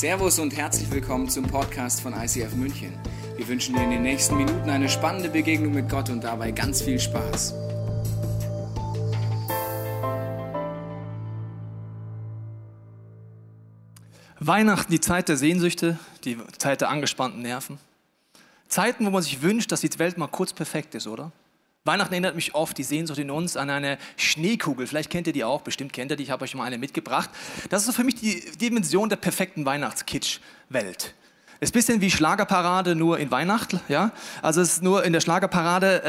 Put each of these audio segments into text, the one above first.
Servus und herzlich willkommen zum Podcast von ICF München. Wir wünschen dir in den nächsten Minuten eine spannende Begegnung mit Gott und dabei ganz viel Spaß. Weihnachten, die Zeit der Sehnsüchte, die Zeit der angespannten Nerven. Zeiten, wo man sich wünscht, dass die Welt mal kurz perfekt ist, oder? Weihnachten erinnert mich oft, die Sehnsucht in uns, an eine Schneekugel. Vielleicht kennt ihr die auch, bestimmt kennt ihr die, ich habe euch mal eine mitgebracht. Das ist für mich die Dimension der perfekten Weihnachtskitsch-Welt. Ist ein bisschen wie Schlagerparade, nur in Weihnachten, ja. Also es ist nur in der Schlagerparade,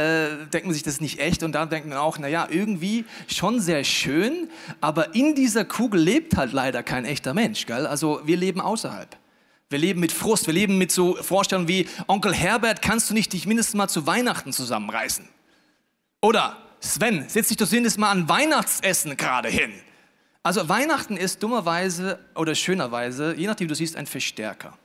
äh, denkt man sich, das ist nicht echt und da denkt man auch, naja, irgendwie schon sehr schön, aber in dieser Kugel lebt halt leider kein echter Mensch, gell? Also wir leben außerhalb. Wir leben mit Frust, wir leben mit so Vorstellungen wie, Onkel Herbert, kannst du nicht dich mindestens mal zu Weihnachten zusammenreißen? Oder Sven, setz dich doch zumindest mal an Weihnachtsessen gerade hin. Also Weihnachten ist dummerweise oder schönerweise, je nachdem du siehst, ein Verstärker.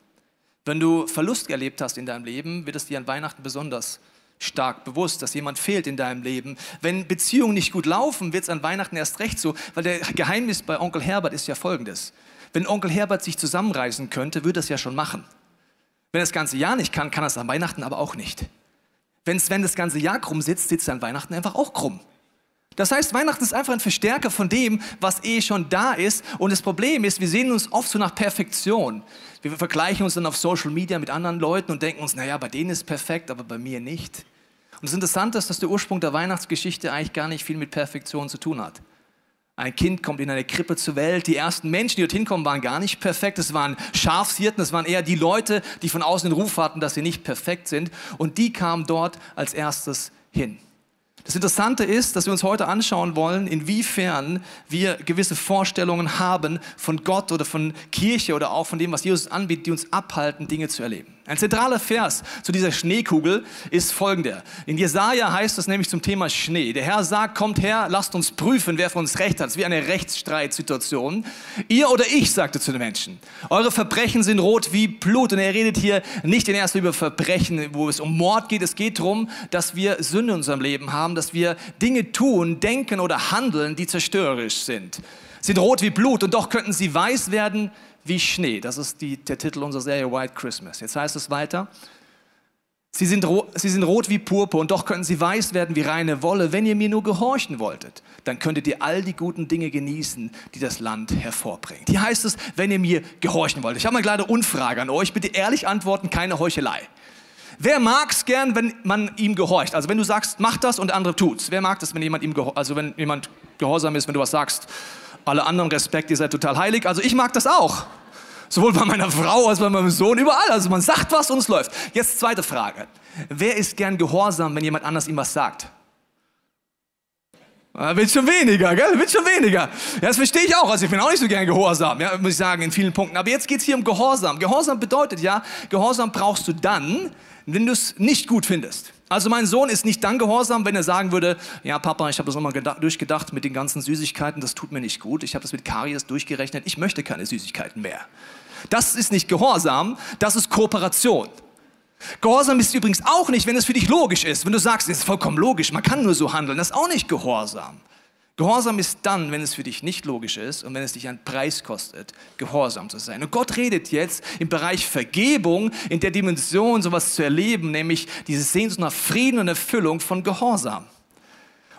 Wenn du Verlust erlebt hast in deinem Leben, wird es dir an Weihnachten besonders stark bewusst, dass jemand fehlt in deinem Leben. Wenn Beziehungen nicht gut laufen, wird es an Weihnachten erst recht so, weil der Geheimnis bei Onkel Herbert ist ja folgendes. Wenn Onkel Herbert sich zusammenreißen könnte, würde er es ja schon machen. Wenn er das ganze Jahr nicht kann, kann er es an Weihnachten aber auch nicht. Wenn Sven das ganze Jahr krumm sitzt, sitzt er an Weihnachten einfach auch krumm. Das heißt, Weihnachten ist einfach ein Verstärker von dem, was eh schon da ist. Und das Problem ist, wir sehen uns oft so nach Perfektion. Wir vergleichen uns dann auf Social Media mit anderen Leuten und denken uns, naja, bei denen ist perfekt, aber bei mir nicht. Und das Interessante ist, dass der Ursprung der Weihnachtsgeschichte eigentlich gar nicht viel mit Perfektion zu tun hat. Ein Kind kommt in eine Krippe zur Welt. Die ersten Menschen, die dorthin kommen, waren gar nicht perfekt. Es waren Schafshirten, es waren eher die Leute, die von außen den Ruf hatten, dass sie nicht perfekt sind. Und die kamen dort als erstes hin. Das Interessante ist, dass wir uns heute anschauen wollen, inwiefern wir gewisse Vorstellungen haben von Gott oder von Kirche oder auch von dem, was Jesus anbietet, die uns abhalten, Dinge zu erleben. Ein zentraler Vers zu dieser Schneekugel ist folgender. In Jesaja heißt es nämlich zum Thema Schnee. Der Herr sagt, kommt her, lasst uns prüfen, wer von uns Recht hat. Es ist wie eine Rechtsstreitsituation. Ihr oder ich, sagte zu den Menschen. Eure Verbrechen sind rot wie Blut. Und er redet hier nicht in erster über Verbrechen, wo es um Mord geht. Es geht darum, dass wir Sünde in unserem Leben haben, dass wir Dinge tun, denken oder handeln, die zerstörerisch sind. Sind rot wie Blut und doch könnten sie weiß werden wie Schnee. Das ist die, der Titel unserer Serie White Christmas. Jetzt heißt es weiter. Sie sind, sie sind rot wie Purpur und doch könnten sie weiß werden wie reine Wolle. Wenn ihr mir nur gehorchen wolltet, dann könntet ihr all die guten Dinge genießen, die das Land hervorbringt. Hier heißt es, wenn ihr mir gehorchen wollt. Ich habe eine kleine Unfrage an euch. Bitte ehrlich antworten, keine Heuchelei. Wer mag es gern, wenn man ihm gehorcht? Also wenn du sagst, mach das und der andere tut's. Wer mag das, wenn jemand ihm also wenn jemand gehorsam ist, wenn du was sagst? Alle anderen Respekt, ihr seid total heilig. Also ich mag das auch. Sowohl bei meiner Frau als bei meinem Sohn, überall. Also man sagt was und es läuft. Jetzt zweite Frage. Wer ist gern gehorsam, wenn jemand anders ihm was sagt? Ja, wird schon weniger, gell? Wird schon weniger. Ja, das verstehe ich auch. Also ich bin auch nicht so gern gehorsam, ja, muss ich sagen, in vielen Punkten. Aber jetzt geht es hier um Gehorsam. Gehorsam bedeutet ja, Gehorsam brauchst du dann, wenn du es nicht gut findest. Also mein Sohn ist nicht dann gehorsam, wenn er sagen würde, ja Papa, ich habe das nochmal durchgedacht mit den ganzen Süßigkeiten, das tut mir nicht gut. Ich habe das mit Karies durchgerechnet, ich möchte keine Süßigkeiten mehr. Das ist nicht Gehorsam, das ist Kooperation. Gehorsam ist übrigens auch nicht, wenn es für dich logisch ist. Wenn du sagst, es ist vollkommen logisch, man kann nur so handeln, das ist auch nicht Gehorsam. Gehorsam ist dann, wenn es für dich nicht logisch ist und wenn es dich einen Preis kostet, gehorsam zu sein. Und Gott redet jetzt im Bereich Vergebung, in der Dimension sowas zu erleben, nämlich diese Sehnsucht nach Frieden und Erfüllung von Gehorsam.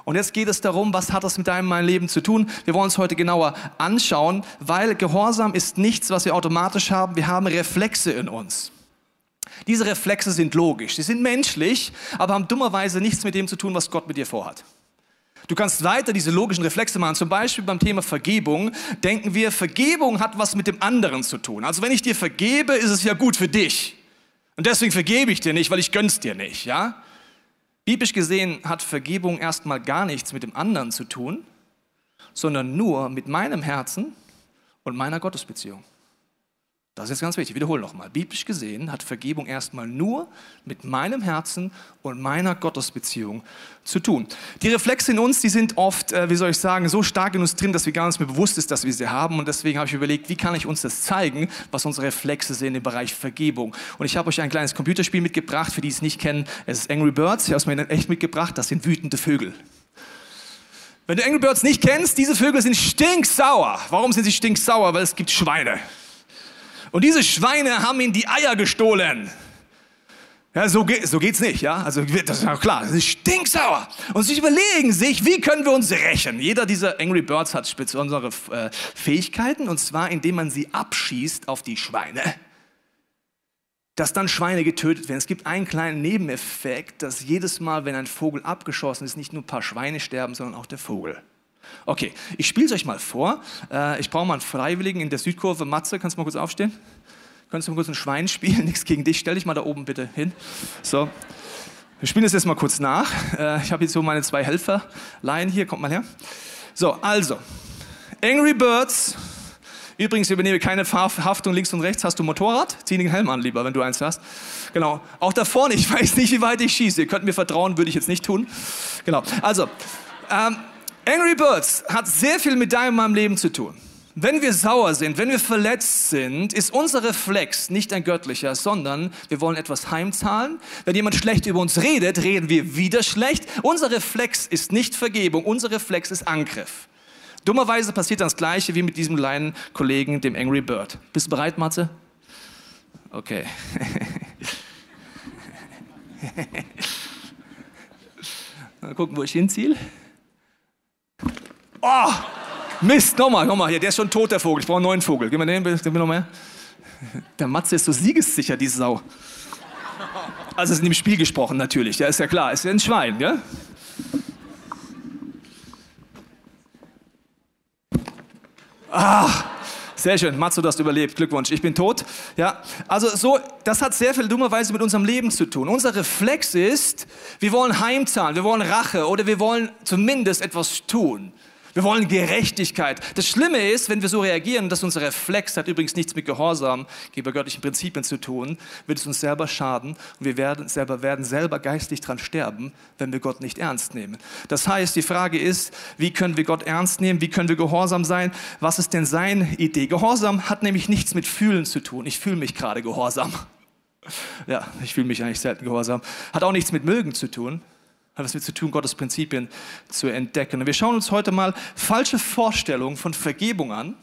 Und jetzt geht es darum, was hat das mit deinem mein Leben zu tun? Wir wollen uns heute genauer anschauen, weil Gehorsam ist nichts, was wir automatisch haben. Wir haben Reflexe in uns. Diese Reflexe sind logisch, sie sind menschlich, aber haben dummerweise nichts mit dem zu tun, was Gott mit dir vorhat. Du kannst weiter diese logischen Reflexe machen. Zum Beispiel beim Thema Vergebung denken wir, Vergebung hat was mit dem anderen zu tun. Also wenn ich dir vergebe, ist es ja gut für dich. Und deswegen vergebe ich dir nicht, weil ich gönn's dir nicht, ja? Biblisch gesehen hat Vergebung erstmal gar nichts mit dem anderen zu tun, sondern nur mit meinem Herzen und meiner Gottesbeziehung. Das ist jetzt ganz wichtig. Ich wiederhole nochmal. Biblisch gesehen hat Vergebung erstmal nur mit meinem Herzen und meiner Gottesbeziehung zu tun. Die Reflexe in uns, die sind oft, äh, wie soll ich sagen, so stark in uns drin, dass wir gar nicht mehr bewusst ist, dass wir sie haben. Und deswegen habe ich überlegt, wie kann ich uns das zeigen, was unsere Reflexe sind im Bereich Vergebung. Und ich habe euch ein kleines Computerspiel mitgebracht, für die es nicht kennen. Es ist Angry Birds. Ich habe es mir echt mitgebracht. Das sind wütende Vögel. Wenn du Angry Birds nicht kennst, diese Vögel sind stinksauer. Warum sind sie stinksauer? Weil es gibt Schweine. Und diese Schweine haben ihm die Eier gestohlen. Ja, so, geht, so geht's nicht, ja. Also, das ist ja klar. Das ist stinksauer. Und sie überlegen sich, wie können wir uns rächen? Jeder dieser Angry Birds hat besondere äh, Fähigkeiten, und zwar, indem man sie abschießt auf die Schweine. Dass dann Schweine getötet werden. Es gibt einen kleinen Nebeneffekt, dass jedes Mal, wenn ein Vogel abgeschossen ist, nicht nur ein paar Schweine sterben, sondern auch der Vogel. Okay, ich spiele es euch mal vor. Äh, ich brauche mal einen Freiwilligen in der Südkurve. Matze, kannst du mal kurz aufstehen? Kannst du mal kurz ein Schwein spielen? Nichts gegen dich. Stell dich mal da oben bitte hin. So. Wir spielen das jetzt mal kurz nach. Äh, ich habe jetzt so meine zwei Helferlein hier. Kommt mal her. So, also. Angry Birds. Übrigens, übernehme keine Haftung links und rechts. Hast du Motorrad? Zieh den Helm an, lieber, wenn du eins hast. Genau. Auch da vorne, ich weiß nicht, wie weit ich schieße. Ihr könnt mir vertrauen, würde ich jetzt nicht tun. Genau. Also, ähm, Angry Birds hat sehr viel mit deinem meinem Leben zu tun. Wenn wir sauer sind, wenn wir verletzt sind, ist unser Reflex nicht ein göttlicher, sondern wir wollen etwas heimzahlen. Wenn jemand schlecht über uns redet, reden wir wieder schlecht. Unser Reflex ist nicht Vergebung, unser Reflex ist Angriff. Dummerweise passiert das Gleiche wie mit diesem kleinen Kollegen, dem Angry Bird. Bist du bereit, Matze? Okay. Mal gucken, wo ich hinziehe. Oh, Mist, nochmal, nochmal hier, der ist schon tot, der Vogel. Ich brauche einen neuen Vogel. Gib mir den, gib mir noch mehr. Der Matze ist so siegessicher, die Sau. Also ist in dem Spiel gesprochen natürlich, ja, ist ja klar, ist ja ein Schwein, ja? Ah, sehr schön, Matze, du hast überlebt, Glückwunsch, ich bin tot. Ja, also so, das hat sehr viel dummerweise mit unserem Leben zu tun. Unser Reflex ist, wir wollen heimzahlen, wir wollen Rache oder wir wollen zumindest etwas tun. Wir wollen Gerechtigkeit. Das Schlimme ist, wenn wir so reagieren, dass unser Reflex hat übrigens nichts mit Gehorsam gegenüber göttlichen Prinzipien zu tun, wird es uns selber schaden und wir werden selber, werden selber geistlich dran sterben, wenn wir Gott nicht ernst nehmen. Das heißt, die Frage ist, wie können wir Gott ernst nehmen? Wie können wir gehorsam sein? Was ist denn seine Idee? Gehorsam hat nämlich nichts mit Fühlen zu tun. Ich fühle mich gerade gehorsam. Ja, ich fühle mich eigentlich selten gehorsam. Hat auch nichts mit Mögen zu tun hat es mit zu tun, Gottes Prinzipien zu entdecken. Und wir schauen uns heute mal falsche Vorstellungen von Vergebung an,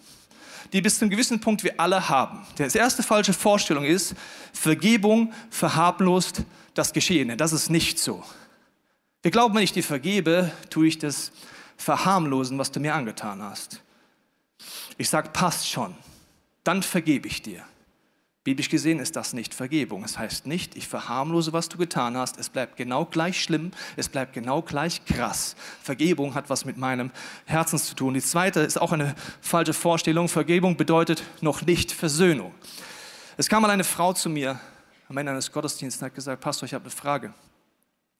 die bis zu einem gewissen Punkt wir alle haben. Die erste falsche Vorstellung ist, Vergebung verharmlost das Geschehene. Das ist nicht so. Wir glauben, wenn ich dir vergebe, tue ich das verharmlosen, was du mir angetan hast. Ich sage, passt schon, dann vergebe ich dir. Biblisch gesehen ist das nicht Vergebung. Es heißt nicht, ich verharmlose, was du getan hast. Es bleibt genau gleich schlimm. Es bleibt genau gleich krass. Vergebung hat was mit meinem Herzen zu tun. Die zweite ist auch eine falsche Vorstellung. Vergebung bedeutet noch nicht Versöhnung. Es kam mal eine Frau zu mir am Ende eines Gottesdienstes und hat gesagt, Pastor, ich habe eine Frage.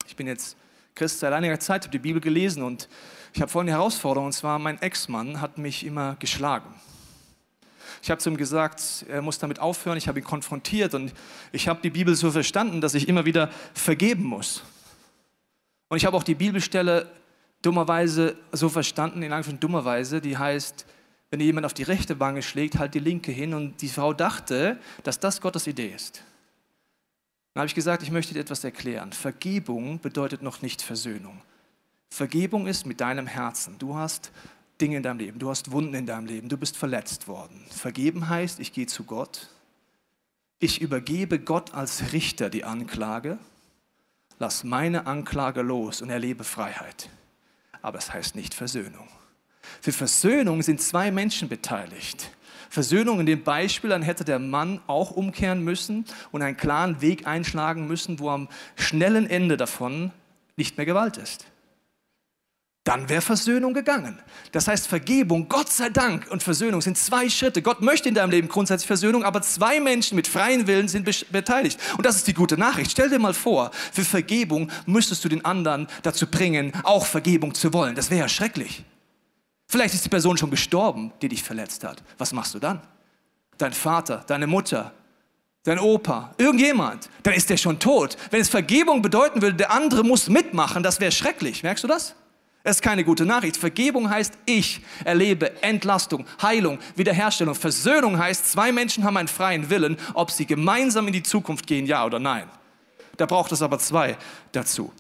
Ich bin jetzt Christ seit einiger Zeit, habe die Bibel gelesen und ich habe folgende Herausforderung. Und zwar, mein Ex-Mann hat mich immer geschlagen. Ich habe zu ihm gesagt, er muss damit aufhören. Ich habe ihn konfrontiert und ich habe die Bibel so verstanden, dass ich immer wieder vergeben muss. Und ich habe auch die Bibelstelle dummerweise so verstanden, in Anführungszeichen dummerweise, die heißt, wenn dir jemand auf die rechte Wange schlägt, halt die linke hin. Und die Frau dachte, dass das Gottes Idee ist. Dann habe ich gesagt, ich möchte dir etwas erklären. Vergebung bedeutet noch nicht Versöhnung. Vergebung ist mit deinem Herzen. Du hast Dinge in deinem Leben, du hast Wunden in deinem Leben, du bist verletzt worden. Vergeben heißt, ich gehe zu Gott, ich übergebe Gott als Richter die Anklage, lass meine Anklage los und erlebe Freiheit. Aber es heißt nicht Versöhnung. Für Versöhnung sind zwei Menschen beteiligt. Versöhnung in dem Beispiel, dann hätte der Mann auch umkehren müssen und einen klaren Weg einschlagen müssen, wo am schnellen Ende davon nicht mehr Gewalt ist dann wäre Versöhnung gegangen. Das heißt, Vergebung, Gott sei Dank und Versöhnung sind zwei Schritte. Gott möchte in deinem Leben grundsätzlich Versöhnung, aber zwei Menschen mit freien Willen sind beteiligt. Und das ist die gute Nachricht. Stell dir mal vor, für Vergebung müsstest du den anderen dazu bringen, auch Vergebung zu wollen. Das wäre ja schrecklich. Vielleicht ist die Person schon gestorben, die dich verletzt hat. Was machst du dann? Dein Vater, deine Mutter, dein Opa, irgendjemand, dann ist der schon tot. Wenn es Vergebung bedeuten würde, der andere muss mitmachen, das wäre schrecklich. Merkst du das? Es ist keine gute Nachricht. Vergebung heißt, ich erlebe Entlastung, Heilung, Wiederherstellung. Versöhnung heißt, zwei Menschen haben einen freien Willen, ob sie gemeinsam in die Zukunft gehen, ja oder nein. Da braucht es aber zwei dazu.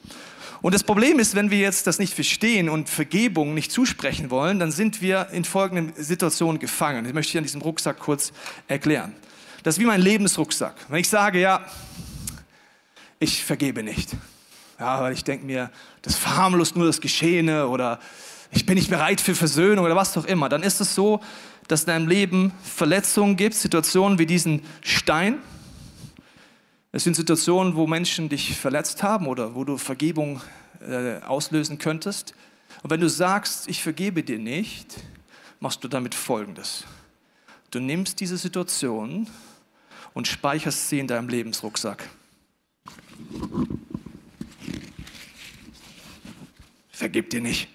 Und das Problem ist, wenn wir jetzt das nicht verstehen und Vergebung nicht zusprechen wollen, dann sind wir in folgenden Situationen gefangen. Das möchte ich an diesem Rucksack kurz erklären. Das ist wie mein Lebensrucksack. Wenn ich sage, ja, ich vergebe nicht. Ja, weil ich denke mir, das verharmlost nur das Geschehene oder ich bin nicht bereit für Versöhnung oder was auch immer, dann ist es so, dass in deinem Leben Verletzungen gibt, Situationen wie diesen Stein. Es sind Situationen, wo Menschen dich verletzt haben oder wo du Vergebung äh, auslösen könntest. Und wenn du sagst, ich vergebe dir nicht, machst du damit Folgendes. Du nimmst diese Situation und speicherst sie in deinem Lebensrucksack. Vergib dir nicht.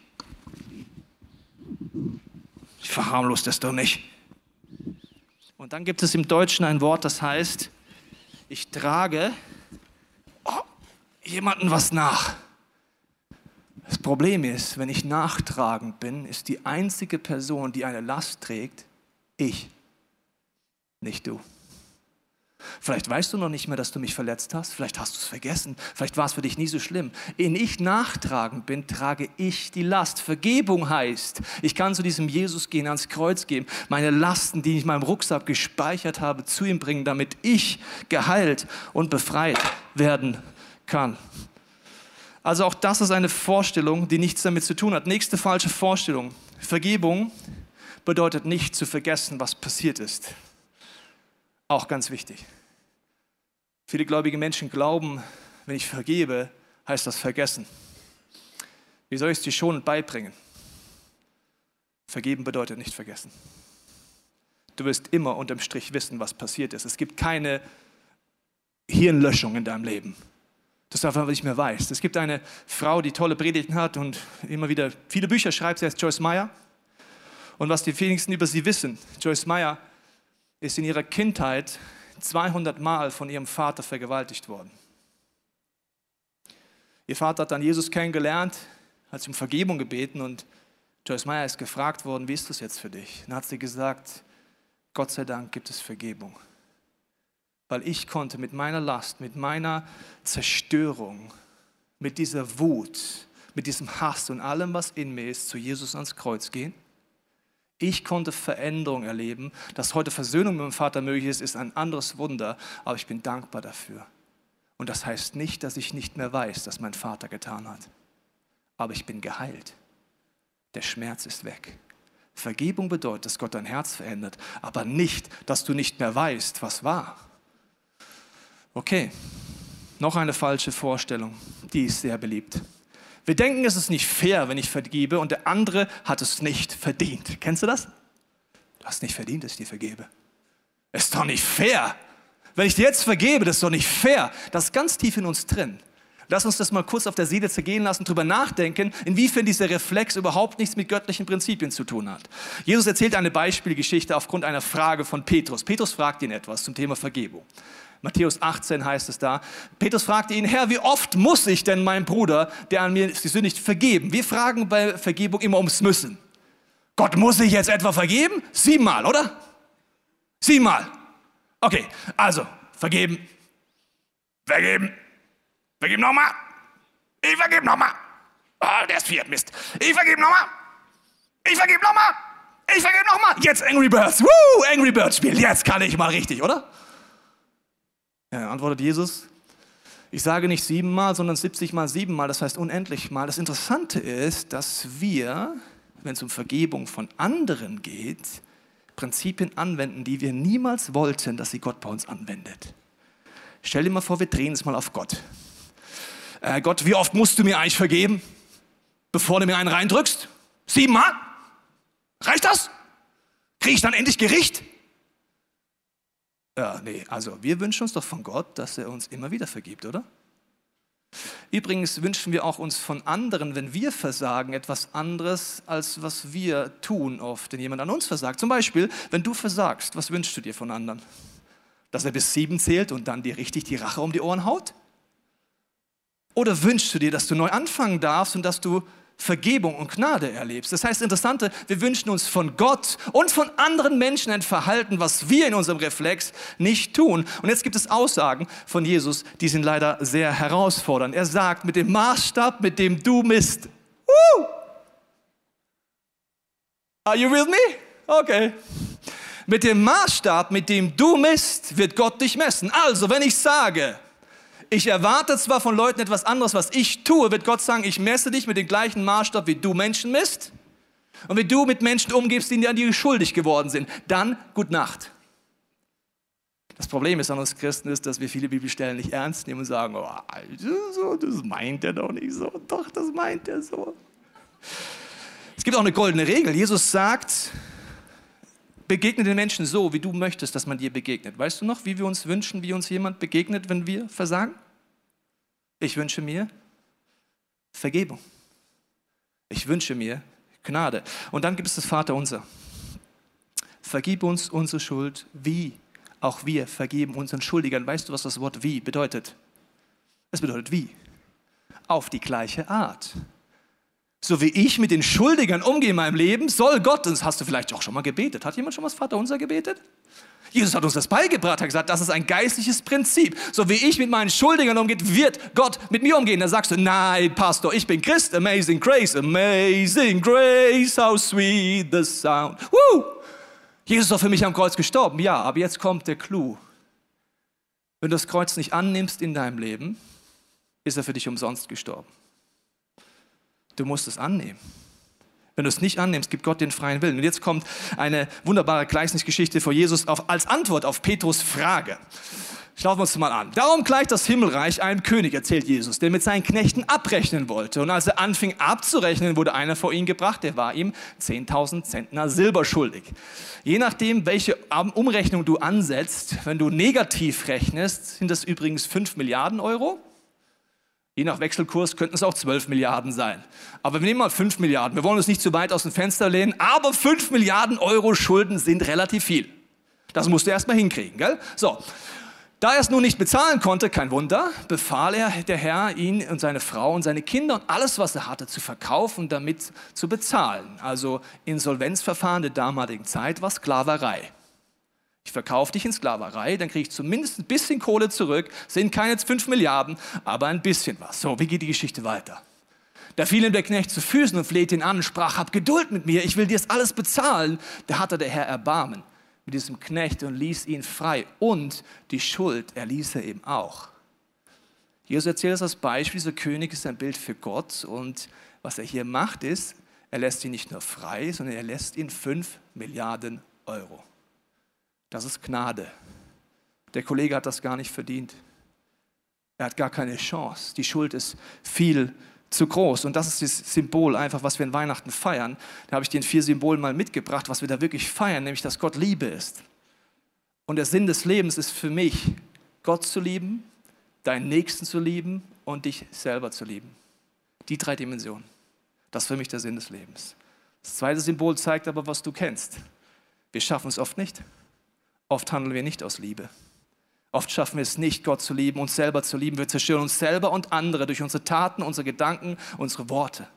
Ich verharmlos das doch nicht. Und dann gibt es im Deutschen ein Wort, das heißt, ich trage oh, jemanden was nach. Das Problem ist, wenn ich nachtragend bin, ist die einzige Person, die eine Last trägt, ich, nicht du. Vielleicht weißt du noch nicht mehr, dass du mich verletzt hast. Vielleicht hast du es vergessen. Vielleicht war es für dich nie so schlimm. Ehe ich nachtragend bin, trage ich die Last. Vergebung heißt, ich kann zu diesem Jesus gehen, ans Kreuz gehen, meine Lasten, die ich in meinem Rucksack gespeichert habe, zu ihm bringen, damit ich geheilt und befreit werden kann. Also auch das ist eine Vorstellung, die nichts damit zu tun hat. Nächste falsche Vorstellung. Vergebung bedeutet nicht zu vergessen, was passiert ist. Auch ganz wichtig. Viele gläubige Menschen glauben, wenn ich vergebe, heißt das vergessen. Wie soll ich es dir schon beibringen? Vergeben bedeutet nicht vergessen. Du wirst immer unterm Strich wissen, was passiert ist. Es gibt keine Hirnlöschung in deinem Leben. Das einfach, was ich mehr weiß. Es gibt eine Frau, die tolle Predigten hat und immer wieder viele Bücher schreibt. Sie heißt Joyce Meyer. Und was die wenigsten über sie wissen, Joyce Meyer ist in ihrer Kindheit 200 Mal von ihrem Vater vergewaltigt worden. Ihr Vater hat dann Jesus kennengelernt, hat um Vergebung gebeten und Joyce Meyer ist gefragt worden, wie ist das jetzt für dich? Dann hat sie gesagt, Gott sei Dank gibt es Vergebung. Weil ich konnte mit meiner Last, mit meiner Zerstörung, mit dieser Wut, mit diesem Hass und allem, was in mir ist, zu Jesus ans Kreuz gehen ich konnte Veränderung erleben. Dass heute Versöhnung mit dem Vater möglich ist, ist ein anderes Wunder, aber ich bin dankbar dafür. Und das heißt nicht, dass ich nicht mehr weiß, was mein Vater getan hat. Aber ich bin geheilt. Der Schmerz ist weg. Vergebung bedeutet, dass Gott dein Herz verändert, aber nicht, dass du nicht mehr weißt, was war. Okay, noch eine falsche Vorstellung, die ist sehr beliebt. Wir denken, es ist nicht fair, wenn ich vergebe und der andere hat es nicht verdient. Kennst du das? Du hast nicht verdient, dass ich dir vergebe. Ist doch nicht fair. Wenn ich dir jetzt vergebe, das ist doch nicht fair. Das ist ganz tief in uns drin. Lass uns das mal kurz auf der Seele zergehen lassen, drüber nachdenken, inwiefern dieser Reflex überhaupt nichts mit göttlichen Prinzipien zu tun hat. Jesus erzählt eine Beispielgeschichte aufgrund einer Frage von Petrus. Petrus fragt ihn etwas zum Thema Vergebung. Matthäus 18 heißt es da. Petrus fragte ihn, Herr, wie oft muss ich denn meinem Bruder, der an mir gesündigt, vergeben? Wir fragen bei Vergebung immer ums Müssen. Gott muss ich jetzt etwa vergeben? Siebenmal, oder? Siebenmal. Okay, also, vergeben, vergeben, vergeben nochmal, ich vergebe nochmal. Oh, der ist vier, Mist. Ich vergebe nochmal, ich vergebe nochmal, ich vergebe nochmal. Jetzt Angry Birds, Woo, Angry Birds spielen, jetzt kann ich mal richtig, oder? Ja, antwortet Jesus, ich sage nicht siebenmal, sondern 70 mal siebenmal, das heißt unendlich mal. Das Interessante ist, dass wir, wenn es um Vergebung von anderen geht, Prinzipien anwenden, die wir niemals wollten, dass sie Gott bei uns anwendet. Stell dir mal vor, wir drehen es mal auf Gott. Äh, Gott, wie oft musst du mir eigentlich vergeben, bevor du mir einen reindrückst? Siebenmal? Reicht das? Kriege ich dann endlich Gericht? Ja, nee, also wir wünschen uns doch von Gott, dass er uns immer wieder vergibt, oder? Übrigens wünschen wir auch uns von anderen, wenn wir versagen, etwas anderes, als was wir tun oft, wenn jemand an uns versagt. Zum Beispiel, wenn du versagst, was wünschst du dir von anderen? Dass er bis sieben zählt und dann dir richtig die Rache um die Ohren haut? Oder wünschst du dir, dass du neu anfangen darfst und dass du Vergebung und Gnade erlebst. Das heißt, interessante, wir wünschen uns von Gott und von anderen Menschen ein Verhalten, was wir in unserem Reflex nicht tun. Und jetzt gibt es Aussagen von Jesus, die sind leider sehr herausfordernd. Er sagt, mit dem Maßstab, mit dem du misst. Woo! Are you with me? Okay. Mit dem Maßstab, mit dem du misst, wird Gott dich messen. Also, wenn ich sage, ich erwarte zwar von Leuten etwas anderes, was ich tue, wird Gott sagen, ich messe dich mit dem gleichen Maßstab, wie du Menschen misst. Und wie du mit Menschen umgibst, die an dir schuldig geworden sind. Dann, gut Nacht. Das Problem ist an uns Christen ist, dass wir viele Bibelstellen nicht ernst nehmen und sagen, oh, das meint er doch nicht so. Doch, das meint er so. Es gibt auch eine goldene Regel. Jesus sagt, begegne den Menschen so, wie du möchtest, dass man dir begegnet. Weißt du noch, wie wir uns wünschen, wie uns jemand begegnet, wenn wir versagen? Ich wünsche mir Vergebung. Ich wünsche mir Gnade. Und dann gibt es das Vaterunser. Vergib uns unsere Schuld, wie auch wir vergeben unseren Schuldigern. Weißt du, was das Wort wie bedeutet? Es bedeutet wie. Auf die gleiche Art. So wie ich mit den Schuldigern umgehe in meinem Leben, soll Gott, das hast du vielleicht auch schon mal gebetet. Hat jemand schon was Vater unser gebetet? Jesus hat uns das beigebracht, hat gesagt, das ist ein geistliches Prinzip. So wie ich mit meinen Schuldigern umgehe, wird Gott mit mir umgehen. Da sagst du, nein, Pastor, ich bin Christ, amazing grace, amazing grace, how sweet the sound. Woo! Jesus ist doch für mich am Kreuz gestorben. Ja, aber jetzt kommt der Clou. Wenn du das Kreuz nicht annimmst in deinem Leben, ist er für dich umsonst gestorben. Du musst es annehmen. Wenn du es nicht annimmst, gibt Gott den freien Willen. Und jetzt kommt eine wunderbare Gleichnisgeschichte vor Jesus auf, als Antwort auf Petrus Frage. Schauen wir uns mal an. Darum gleicht das Himmelreich einem König, erzählt Jesus, der mit seinen Knechten abrechnen wollte. Und als er anfing abzurechnen, wurde einer vor ihn gebracht, der war ihm 10.000 Zentner Silber schuldig. Je nachdem, welche Umrechnung du ansetzt, wenn du negativ rechnest, sind das übrigens 5 Milliarden Euro. Je nach Wechselkurs könnten es auch 12 Milliarden sein. Aber wir nehmen mal 5 Milliarden. Wir wollen uns nicht zu weit aus dem Fenster lehnen, aber 5 Milliarden Euro Schulden sind relativ viel. Das musst du erstmal hinkriegen, gell? So. Da er es nun nicht bezahlen konnte, kein Wunder, befahl er der Herr, ihn und seine Frau und seine Kinder und alles, was er hatte, zu verkaufen und damit zu bezahlen. Also Insolvenzverfahren der damaligen Zeit war Sklaverei. Ich verkaufe dich in Sklaverei, dann kriege ich zumindest ein bisschen Kohle zurück, sind keine 5 Milliarden, aber ein bisschen was. So, wie geht die Geschichte weiter? Da fiel ihm der Knecht zu Füßen und flehte ihn an und sprach, hab Geduld mit mir, ich will dir das alles bezahlen. Da hatte der Herr Erbarmen mit diesem Knecht und ließ ihn frei. Und die Schuld erließ er ihm auch. Jesus erzählt es als Beispiel, dieser König ist ein Bild für Gott und was er hier macht ist, er lässt ihn nicht nur frei, sondern er lässt ihn 5 Milliarden Euro. Das ist Gnade. Der Kollege hat das gar nicht verdient. Er hat gar keine Chance. Die Schuld ist viel zu groß. Und das ist das Symbol einfach, was wir in Weihnachten feiern. Da habe ich den vier Symbolen mal mitgebracht, was wir da wirklich feiern, nämlich, dass Gott Liebe ist. Und der Sinn des Lebens ist für mich, Gott zu lieben, deinen Nächsten zu lieben und dich selber zu lieben. Die drei Dimensionen. Das ist für mich der Sinn des Lebens. Das zweite Symbol zeigt aber, was du kennst. Wir schaffen es oft nicht. Oft handeln wir nicht aus Liebe. Oft schaffen wir es nicht, Gott zu lieben, uns selber zu lieben. Wir zerstören uns selber und andere durch unsere Taten, unsere Gedanken, unsere Worte.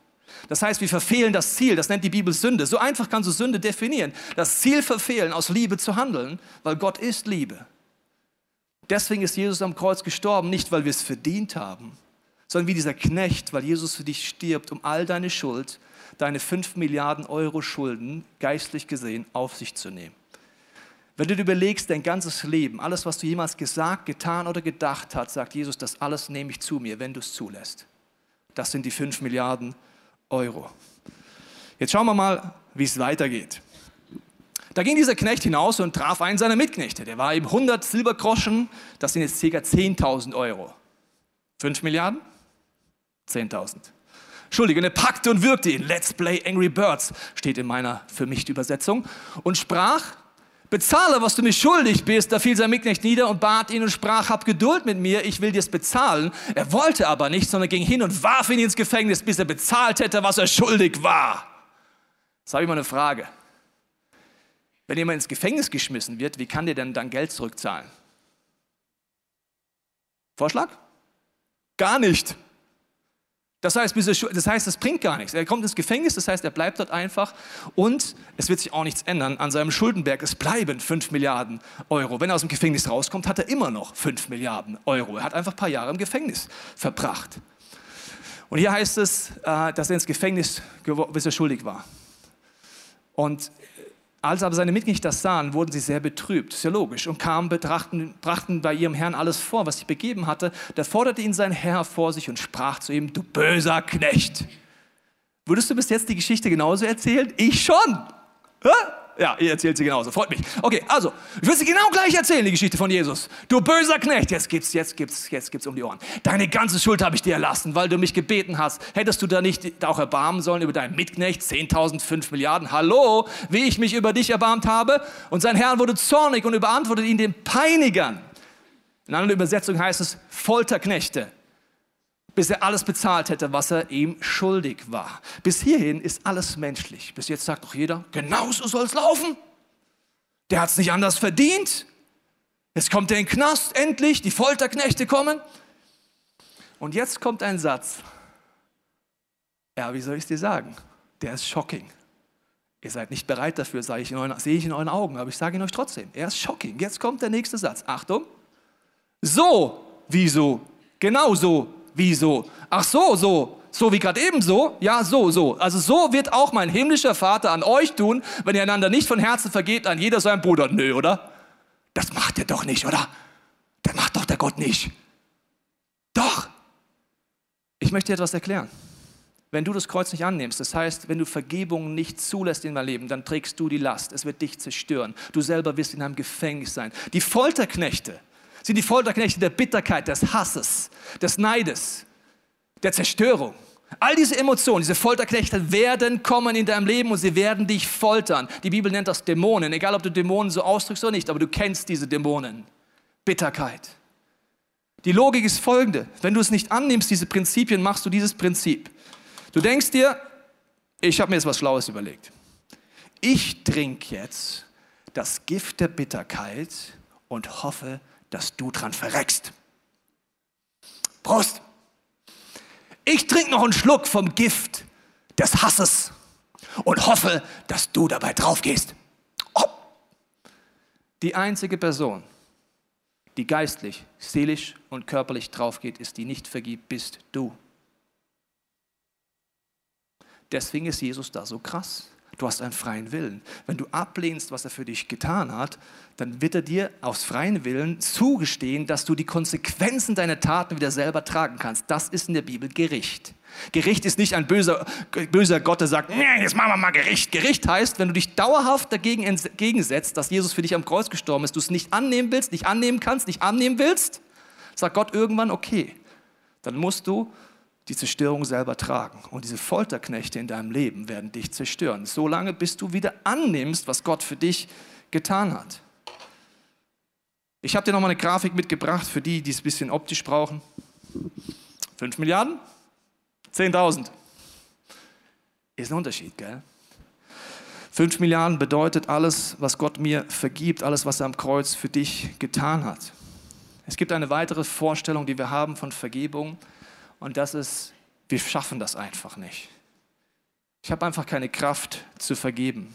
Das heißt, wir verfehlen das Ziel. Das nennt die Bibel Sünde. So einfach kannst du Sünde definieren. Das Ziel verfehlen, aus Liebe zu handeln, weil Gott ist Liebe. Deswegen ist Jesus am Kreuz gestorben, nicht weil wir es verdient haben, sondern wie dieser Knecht, weil Jesus für dich stirbt, um all deine Schuld, deine 5 Milliarden Euro Schulden, geistlich gesehen, auf sich zu nehmen. Wenn du dir überlegst, dein ganzes Leben, alles, was du jemals gesagt, getan oder gedacht hast, sagt Jesus, das alles nehme ich zu mir, wenn du es zulässt. Das sind die 5 Milliarden Euro. Jetzt schauen wir mal, wie es weitergeht. Da ging dieser Knecht hinaus und traf einen seiner Mitknechte. Der war ihm 100 Silbergroschen, das sind jetzt ca. 10.000 Euro. 5 Milliarden? 10.000. Entschuldigung, er packte und wirkte ihn. Let's play Angry Birds, steht in meiner für mich Übersetzung. Und sprach, bezahle, was du mir schuldig bist. Da fiel sein Mitknecht nieder und bat ihn und sprach, hab Geduld mit mir, ich will dir's bezahlen. Er wollte aber nicht, sondern ging hin und warf ihn ins Gefängnis, bis er bezahlt hätte, was er schuldig war. Jetzt habe ich mal eine Frage. Wenn jemand ins Gefängnis geschmissen wird, wie kann der denn dann Geld zurückzahlen? Vorschlag? Gar nicht. Das heißt, das heißt, es bringt gar nichts. Er kommt ins Gefängnis, das heißt, er bleibt dort einfach und es wird sich auch nichts ändern an seinem Schuldenberg. Es bleiben 5 Milliarden Euro. Wenn er aus dem Gefängnis rauskommt, hat er immer noch 5 Milliarden Euro. Er hat einfach ein paar Jahre im Gefängnis verbracht. Und hier heißt es, äh, dass er ins Gefängnis, bis er schuldig war. Und Als aber seine Mitglieder das sahen, wurden sie sehr betrübt, ist ja logisch, und kamen, betrachten, brachten bei ihrem Herrn alles vor, was sich begeben hatte. Da forderte ihn sein Herr vor sich und sprach zu ihm, du böser Knecht. Würdest du bis jetzt die Geschichte genauso erzählen? Ich schon. Hä? Ja, ihr erzählt sie genauso. Freut mich. Okay, also, ich will sie genau gleich erzählen, die Geschichte von Jesus. Du böser Knecht, jetzt gibt's, jetzt gibt's, jetzt gibt's um die Ohren. Deine ganze Schuld habe ich dir erlassen, weil du mich gebeten hast. Hättest du da nicht auch erbarmen sollen über deinen Mitknecht? 10.000, 5 Milliarden. Hallo, wie ich mich über dich erbarmt habe? Und sein Herr wurde zornig und überantwortet ihn den Peinigern. In einer Übersetzung heißt es Folterknechte bis er alles bezahlt hätte, was er ihm schuldig war. Bis hierhin ist alles menschlich. Bis jetzt sagt doch jeder, genauso soll es laufen. Der hat es nicht anders verdient. Jetzt kommt er in den Knast, endlich, die Folterknechte kommen. Und jetzt kommt ein Satz. Ja, wie soll ich es dir sagen? Der ist shocking. Ihr seid nicht bereit dafür, sehe ich, in euren, sehe ich in euren Augen, aber ich sage ihn euch trotzdem. Er ist shocking. Jetzt kommt der nächste Satz. Achtung. So, wieso? Genau so Wieso? Ach so, so. So wie gerade eben so? Ja, so, so. Also so wird auch mein himmlischer Vater an euch tun, wenn ihr einander nicht von Herzen vergebt, an jeder seinem Bruder. Nö, oder? Das macht ihr doch nicht, oder? Das macht doch der Gott nicht. Doch. Ich möchte dir etwas erklären. Wenn du das Kreuz nicht annimmst, das heißt, wenn du Vergebung nicht zulässt in dein Leben, dann trägst du die Last. Es wird dich zerstören. Du selber wirst in einem Gefängnis sein. Die Folterknechte, sind die Folterknechte der Bitterkeit, des Hasses, des Neides, der Zerstörung. All diese Emotionen, diese Folterknechte werden kommen in deinem Leben und sie werden dich foltern. Die Bibel nennt das Dämonen, egal ob du Dämonen so ausdrückst oder nicht, aber du kennst diese Dämonen. Bitterkeit. Die Logik ist folgende. Wenn du es nicht annimmst, diese Prinzipien, machst du dieses Prinzip. Du denkst dir, ich habe mir jetzt was Schlaues überlegt. Ich trinke jetzt das Gift der Bitterkeit und hoffe, dass du dran verreckst. Prost! Ich trinke noch einen Schluck vom Gift des Hasses und hoffe, dass du dabei draufgehst. Oh. Die einzige Person, die geistlich, seelisch und körperlich draufgeht, ist, die nicht vergibt, bist du. Deswegen ist Jesus da so krass. Du hast einen freien Willen. Wenn du ablehnst, was er für dich getan hat, dann wird er dir aus freien Willen zugestehen, dass du die Konsequenzen deiner Taten wieder selber tragen kannst. Das ist in der Bibel Gericht. Gericht ist nicht ein böser, böser Gott, der sagt, nee, jetzt machen wir mal Gericht. Gericht heißt, wenn du dich dauerhaft dagegen entgegensetzt, dass Jesus für dich am Kreuz gestorben ist, du es nicht annehmen willst, nicht annehmen kannst, nicht annehmen willst, sagt Gott irgendwann, okay, dann musst du die Zerstörung selber tragen. Und diese Folterknechte in deinem Leben werden dich zerstören. Solange bis du wieder annimmst, was Gott für dich getan hat. Ich habe dir nochmal eine Grafik mitgebracht für die, die es ein bisschen optisch brauchen. 5 Milliarden? 10.000. Ist ein Unterschied, gell? 5 Milliarden bedeutet alles, was Gott mir vergibt, alles, was er am Kreuz für dich getan hat. Es gibt eine weitere Vorstellung, die wir haben von Vergebung. Und das ist, wir schaffen das einfach nicht. Ich habe einfach keine Kraft zu vergeben.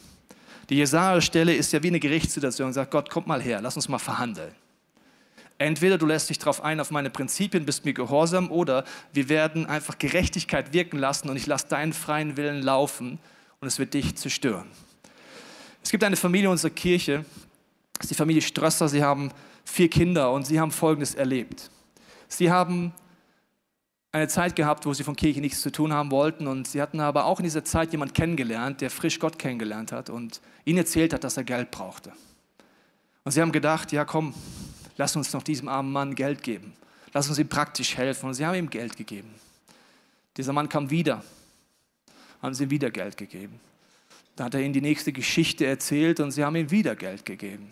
Die Jesaja-Stelle ist ja wie eine Gerichtssituation sagt, Gott, komm mal her, lass uns mal verhandeln. Entweder du lässt dich darauf ein, auf meine Prinzipien, bist mir gehorsam, oder wir werden einfach Gerechtigkeit wirken lassen und ich lasse deinen freien Willen laufen und es wird dich zerstören. Es gibt eine Familie in unserer Kirche, das ist die Familie Strösser, sie haben vier Kinder und sie haben Folgendes erlebt. Sie haben eine Zeit gehabt, wo sie von Kirche nichts zu tun haben wollten. Und sie hatten aber auch in dieser Zeit jemanden kennengelernt, der frisch Gott kennengelernt hat und ihnen erzählt hat, dass er Geld brauchte. Und sie haben gedacht, ja komm, lass uns noch diesem armen Mann Geld geben. Lass uns ihm praktisch helfen. Und sie haben ihm Geld gegeben. Dieser Mann kam wieder, haben sie ihm wieder Geld gegeben. Da hat er ihnen die nächste Geschichte erzählt und sie haben ihm wieder Geld gegeben.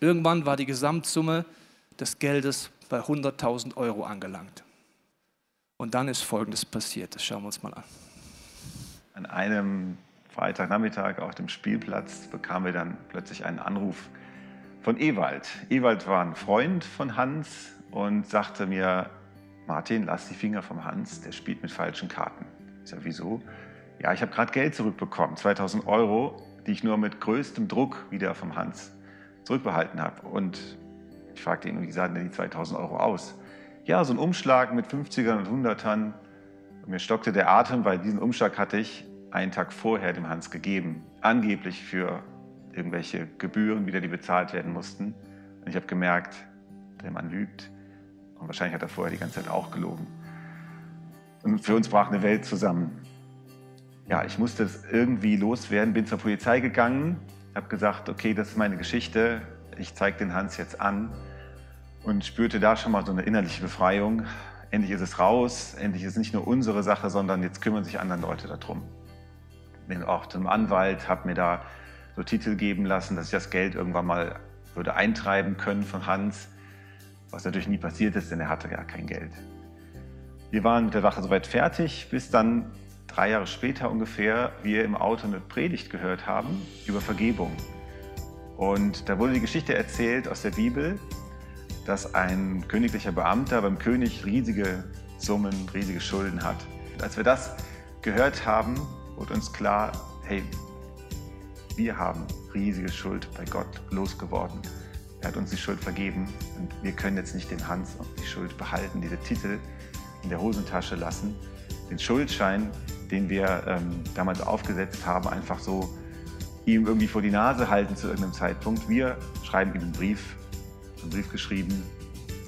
Irgendwann war die Gesamtsumme des Geldes bei 100.000 Euro angelangt. Und dann ist Folgendes passiert. Das schauen wir uns mal an. An einem Freitagnachmittag auf dem Spielplatz bekamen wir dann plötzlich einen Anruf von Ewald. Ewald war ein Freund von Hans und sagte mir, Martin, lass die Finger vom Hans, der spielt mit falschen Karten. Ich sage, wieso? Ja, ich habe gerade Geld zurückbekommen, 2000 Euro, die ich nur mit größtem Druck wieder vom Hans zurückbehalten habe. Und ich fragte ihn, wie sahen denn die 2000 Euro aus? Ja, so ein Umschlag mit 50ern und 100ern. Und mir stockte der Atem, weil diesen Umschlag hatte ich einen Tag vorher dem Hans gegeben, angeblich für irgendwelche Gebühren wieder, die bezahlt werden mussten. Und ich habe gemerkt, der Mann lügt. Und wahrscheinlich hat er vorher die ganze Zeit auch gelogen. Und für uns brach eine Welt zusammen. Ja, ich musste es irgendwie loswerden, bin zur Polizei gegangen, habe gesagt, okay, das ist meine Geschichte, ich zeige den Hans jetzt an und spürte da schon mal so eine innerliche Befreiung. Endlich ist es raus, endlich ist es nicht nur unsere Sache, sondern jetzt kümmern sich andere Leute darum. Bin auch zum Anwalt, habe mir da so Titel geben lassen, dass ich das Geld irgendwann mal würde eintreiben können von Hans, was natürlich nie passiert ist, denn er hatte gar kein Geld. Wir waren mit der Sache soweit fertig, bis dann drei Jahre später ungefähr wir im Auto eine Predigt gehört haben über Vergebung. Und da wurde die Geschichte erzählt aus der Bibel, dass ein königlicher Beamter beim König riesige Summen, riesige Schulden hat. Und als wir das gehört haben, wurde uns klar, hey, wir haben riesige Schuld bei Gott losgeworden. Er hat uns die Schuld vergeben und wir können jetzt nicht den Hans die Schuld behalten, diese Titel in der Hosentasche lassen, den Schuldschein, den wir ähm, damals aufgesetzt haben, einfach so ihm irgendwie vor die Nase halten zu irgendeinem Zeitpunkt. Wir schreiben ihm einen Brief, einen Brief geschrieben.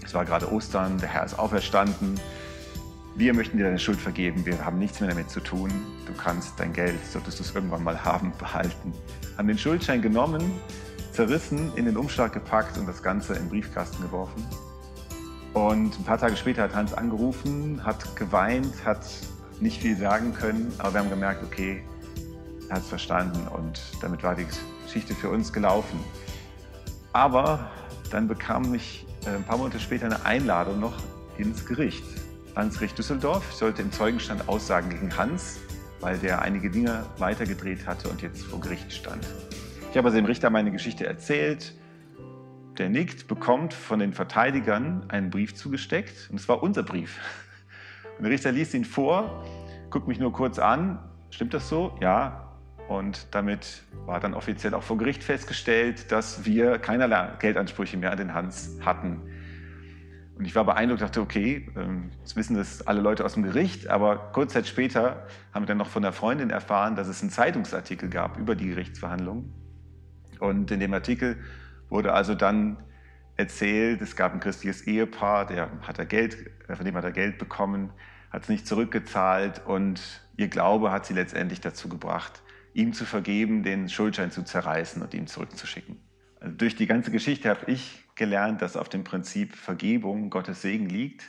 Es war gerade Ostern, der Herr ist auferstanden. Wir möchten dir deine Schuld vergeben. Wir haben nichts mehr damit zu tun. Du kannst dein Geld, solltest du es irgendwann mal haben, behalten. Haben den Schuldschein genommen, zerrissen, in den Umschlag gepackt und das Ganze in den Briefkasten geworfen. Und ein paar Tage später hat Hans angerufen, hat geweint, hat nicht viel sagen können, aber wir haben gemerkt, okay, er hat es verstanden und damit war die Geschichte für uns gelaufen. Aber dann bekam ich äh, ein paar Monate später eine Einladung noch ins Gericht. Ans Gericht Düsseldorf. Ich sollte im Zeugenstand aussagen gegen Hans, weil der einige Dinge weitergedreht hatte und jetzt vor Gericht stand. Ich habe also dem Richter meine Geschichte erzählt. Der nickt, bekommt von den Verteidigern einen Brief zugesteckt und es war unser Brief. Und der Richter liest ihn vor, guckt mich nur kurz an. Stimmt das so? Ja, und damit war dann offiziell auch vor Gericht festgestellt, dass wir keinerlei Geldansprüche mehr an den Hans hatten. Und ich war beeindruckt, dachte, okay, ähm, jetzt wissen das alle Leute aus dem Gericht, aber kurz Zeit später haben wir dann noch von der Freundin erfahren, dass es einen Zeitungsartikel gab über die Gerichtsverhandlungen. Und in dem Artikel wurde also dann erzählt, es gab ein christliches Ehepaar, der hat er Geld, äh, von dem hat er Geld bekommen, hat es nicht zurückgezahlt und ihr Glaube hat sie letztendlich dazu gebracht, ihm zu vergeben, den Schuldschein zu zerreißen und ihm zurückzuschicken. Also durch die ganze Geschichte habe ich gelernt, dass auf dem Prinzip Vergebung Gottes Segen liegt.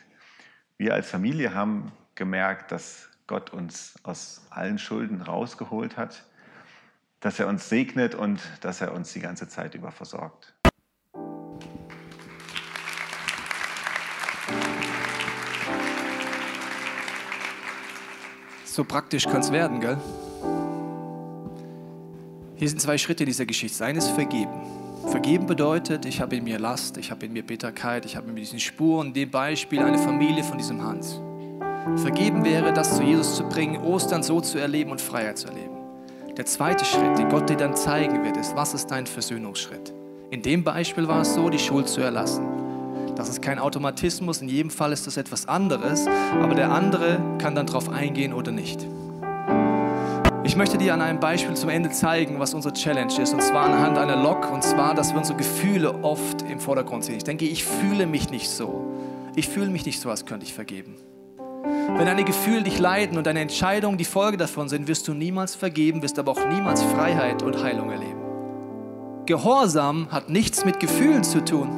Wir als Familie haben gemerkt, dass Gott uns aus allen Schulden rausgeholt hat, dass er uns segnet und dass er uns die ganze Zeit über versorgt. So praktisch kann es werden, gell? Hier sind zwei Schritte dieser Geschichte. Das eine ist vergeben. Vergeben bedeutet, ich habe in mir Last, ich habe in mir Bitterkeit, ich habe in mir diesen Spuren, dem Beispiel eine Familie von diesem Hans. Vergeben wäre, das zu Jesus zu bringen, Ostern so zu erleben und Freiheit zu erleben. Der zweite Schritt, den Gott dir dann zeigen wird, ist, was ist dein Versöhnungsschritt? In dem Beispiel war es so, die Schuld zu erlassen. Das ist kein Automatismus, in jedem Fall ist das etwas anderes, aber der andere kann dann darauf eingehen oder nicht. Ich möchte dir an einem Beispiel zum Ende zeigen, was unsere Challenge ist. Und zwar anhand einer Lok. Und zwar, dass wir unsere Gefühle oft im Vordergrund sehen. Ich denke, ich fühle mich nicht so. Ich fühle mich nicht so, als könnte ich vergeben. Wenn deine Gefühle dich leiden und deine Entscheidungen die Folge davon sind, wirst du niemals vergeben, wirst aber auch niemals Freiheit und Heilung erleben. Gehorsam hat nichts mit Gefühlen zu tun.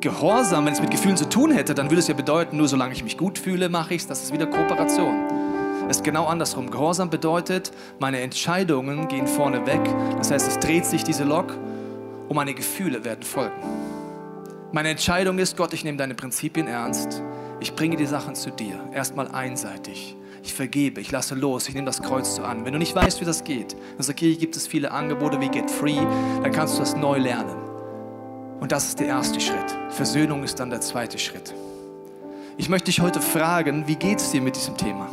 Gehorsam, wenn es mit Gefühlen zu tun hätte, dann würde es ja bedeuten, nur solange ich mich gut fühle, mache ich es. Das ist wieder Kooperation. Es ist genau andersrum. Gehorsam bedeutet, meine Entscheidungen gehen vorne weg. Das heißt, es dreht sich diese Lok und meine Gefühle werden folgen. Meine Entscheidung ist, Gott, ich nehme deine Prinzipien ernst. Ich bringe die Sachen zu dir. Erstmal einseitig. Ich vergebe, ich lasse los, ich nehme das Kreuz so an. Wenn du nicht weißt, wie das geht, in unserer Kirche gibt es viele Angebote wie Get Free, dann kannst du das neu lernen. Und das ist der erste Schritt. Versöhnung ist dann der zweite Schritt. Ich möchte dich heute fragen, wie geht es dir mit diesem Thema?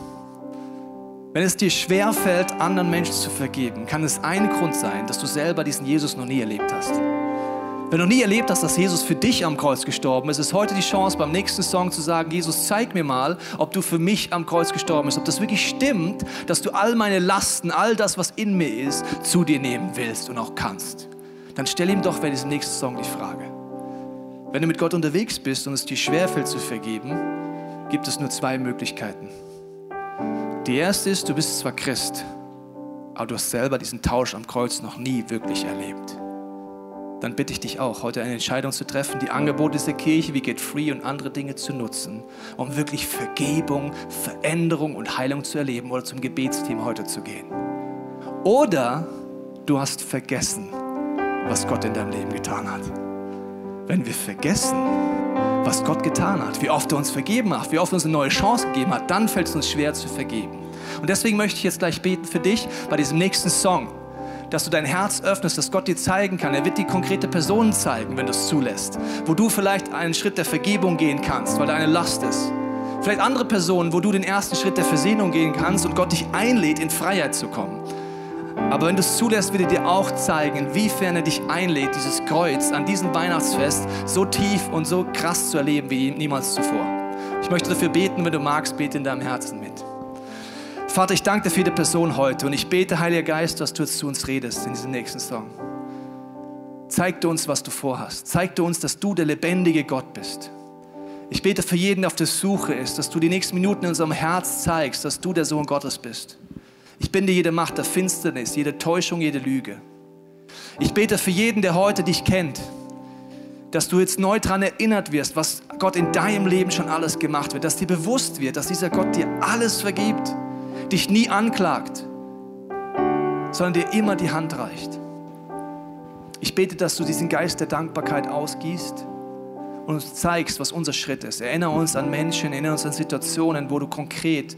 Wenn es dir schwerfällt, anderen Menschen zu vergeben, kann es ein Grund sein, dass du selber diesen Jesus noch nie erlebt hast. Wenn du nie erlebt hast, dass Jesus für dich am Kreuz gestorben ist, ist heute die Chance, beim nächsten Song zu sagen, Jesus, zeig mir mal, ob du für mich am Kreuz gestorben bist, ob das wirklich stimmt, dass du all meine Lasten, all das, was in mir ist, zu dir nehmen willst und auch kannst. Dann stell ihm doch bei diesem nächsten Song die Frage. Wenn du mit Gott unterwegs bist und es dir schwerfällt zu vergeben, gibt es nur zwei Möglichkeiten. Die erste ist, du bist zwar Christ, aber du hast selber diesen Tausch am Kreuz noch nie wirklich erlebt dann bitte ich dich auch, heute eine Entscheidung zu treffen, die Angebote dieser Kirche wie Get Free und andere Dinge zu nutzen, um wirklich Vergebung, Veränderung und Heilung zu erleben oder zum Gebetsteam heute zu gehen. Oder du hast vergessen, was Gott in deinem Leben getan hat. Wenn wir vergessen, was Gott getan hat, wie oft er uns vergeben hat, wie oft er uns eine neue Chance gegeben hat, dann fällt es uns schwer zu vergeben. Und deswegen möchte ich jetzt gleich beten für dich bei diesem nächsten Song dass du dein Herz öffnest, dass Gott dir zeigen kann. Er wird dir konkrete Personen zeigen, wenn du es zulässt, wo du vielleicht einen Schritt der Vergebung gehen kannst, weil da eine Last ist. Vielleicht andere Personen, wo du den ersten Schritt der Versöhnung gehen kannst und Gott dich einlädt, in Freiheit zu kommen. Aber wenn du es zulässt, wird er dir auch zeigen, inwiefern er dich einlädt, dieses Kreuz an diesem Weihnachtsfest so tief und so krass zu erleben wie niemals zuvor. Ich möchte dafür beten, wenn du magst, bete in deinem Herzen mit. Vater, ich danke dir für die Person heute und ich bete, Heiliger Geist, dass du jetzt zu uns redest in diesem nächsten Song. Zeig du uns, was du vorhast. Zeig du uns, dass du der lebendige Gott bist. Ich bete für jeden, der auf der Suche ist, dass du die nächsten Minuten in unserem Herz zeigst, dass du der Sohn Gottes bist. Ich binde jede Macht der Finsternis, jede Täuschung, jede Lüge. Ich bete für jeden, der heute dich kennt, dass du jetzt neu daran erinnert wirst, was Gott in deinem Leben schon alles gemacht wird, dass dir bewusst wird, dass dieser Gott dir alles vergibt dich nie anklagt, sondern dir immer die Hand reicht. Ich bete, dass du diesen Geist der Dankbarkeit ausgießt und uns zeigst, was unser Schritt ist. Erinnere uns an Menschen, erinnere uns an Situationen, wo du konkret